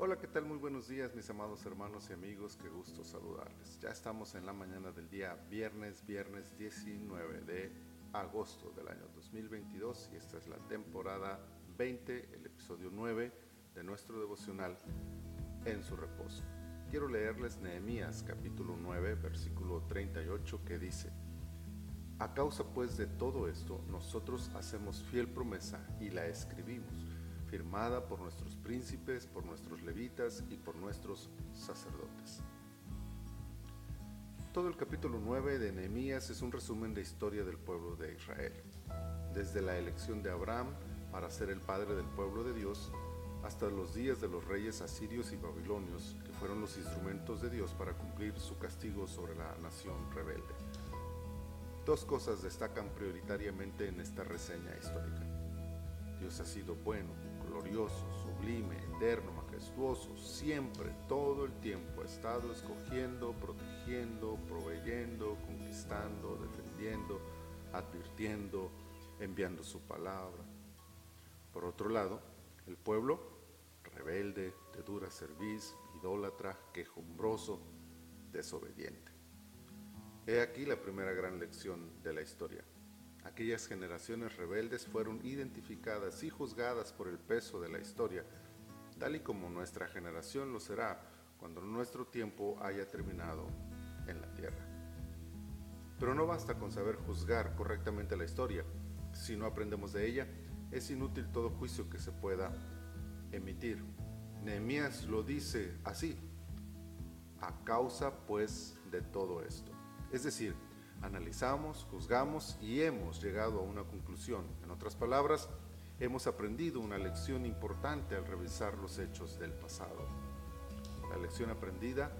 Hola, ¿qué tal? Muy buenos días, mis amados hermanos y amigos, qué gusto saludarles. Ya estamos en la mañana del día viernes, viernes 19 de agosto del año 2022 y esta es la temporada 20, el episodio 9 de nuestro devocional En su reposo. Quiero leerles Nehemías capítulo 9, versículo 38 que dice, A causa pues de todo esto, nosotros hacemos fiel promesa y la escribimos firmada por nuestros príncipes, por nuestros levitas y por nuestros sacerdotes. Todo el capítulo 9 de Nehemías es un resumen de historia del pueblo de Israel, desde la elección de Abraham para ser el padre del pueblo de Dios, hasta los días de los reyes asirios y babilonios, que fueron los instrumentos de Dios para cumplir su castigo sobre la nación rebelde. Dos cosas destacan prioritariamente en esta reseña histórica. Dios ha sido bueno glorioso, sublime, eterno, majestuoso, siempre, todo el tiempo ha estado escogiendo, protegiendo, proveyendo, conquistando, defendiendo, advirtiendo, enviando su palabra. Por otro lado, el pueblo, rebelde, de dura cerviz, idólatra, quejumbroso, desobediente. He aquí la primera gran lección de la historia. Aquellas generaciones rebeldes fueron identificadas y juzgadas por el peso de la historia, tal y como nuestra generación lo será cuando nuestro tiempo haya terminado en la tierra. Pero no basta con saber juzgar correctamente la historia. Si no aprendemos de ella, es inútil todo juicio que se pueda emitir. Nehemías lo dice así, a causa pues de todo esto. Es decir, analizamos, juzgamos y hemos llegado a una conclusión. En otras palabras, hemos aprendido una lección importante al revisar los hechos del pasado. La lección aprendida,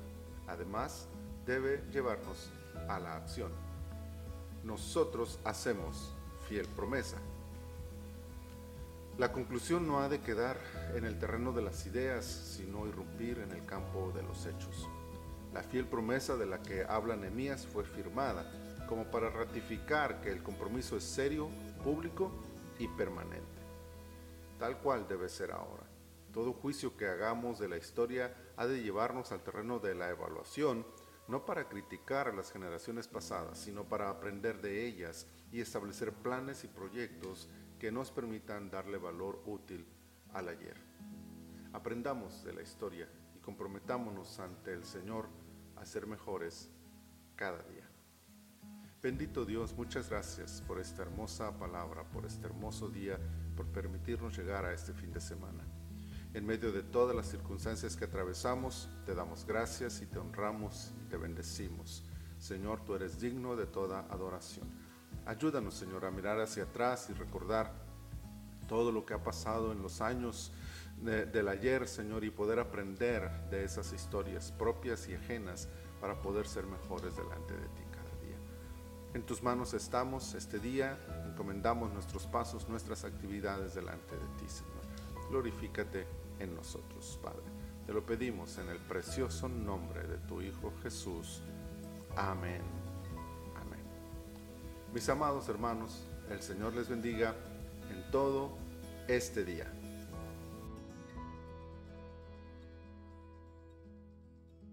además, debe llevarnos a la acción. Nosotros hacemos fiel promesa. La conclusión no ha de quedar en el terreno de las ideas, sino irrumpir en el campo de los hechos. La fiel promesa de la que habla Nehemías fue firmada como para ratificar que el compromiso es serio, público y permanente. Tal cual debe ser ahora. Todo juicio que hagamos de la historia ha de llevarnos al terreno de la evaluación, no para criticar a las generaciones pasadas, sino para aprender de ellas y establecer planes y proyectos que nos permitan darle valor útil al ayer. Aprendamos de la historia y comprometámonos ante el Señor a ser mejores cada día. Bendito Dios, muchas gracias por esta hermosa palabra, por este hermoso día, por permitirnos llegar a este fin de semana. En medio de todas las circunstancias que atravesamos, te damos gracias y te honramos y te bendecimos. Señor, tú eres digno de toda adoración. Ayúdanos, Señor, a mirar hacia atrás y recordar todo lo que ha pasado en los años del ayer, Señor, y poder aprender de esas historias propias y ajenas para poder ser mejores delante de ti. En tus manos estamos este día, encomendamos nuestros pasos, nuestras actividades delante de ti, Señor. Glorifícate en nosotros, Padre. Te lo pedimos en el precioso nombre de tu Hijo Jesús. Amén. Amén. Mis amados hermanos, el Señor les bendiga en todo este día.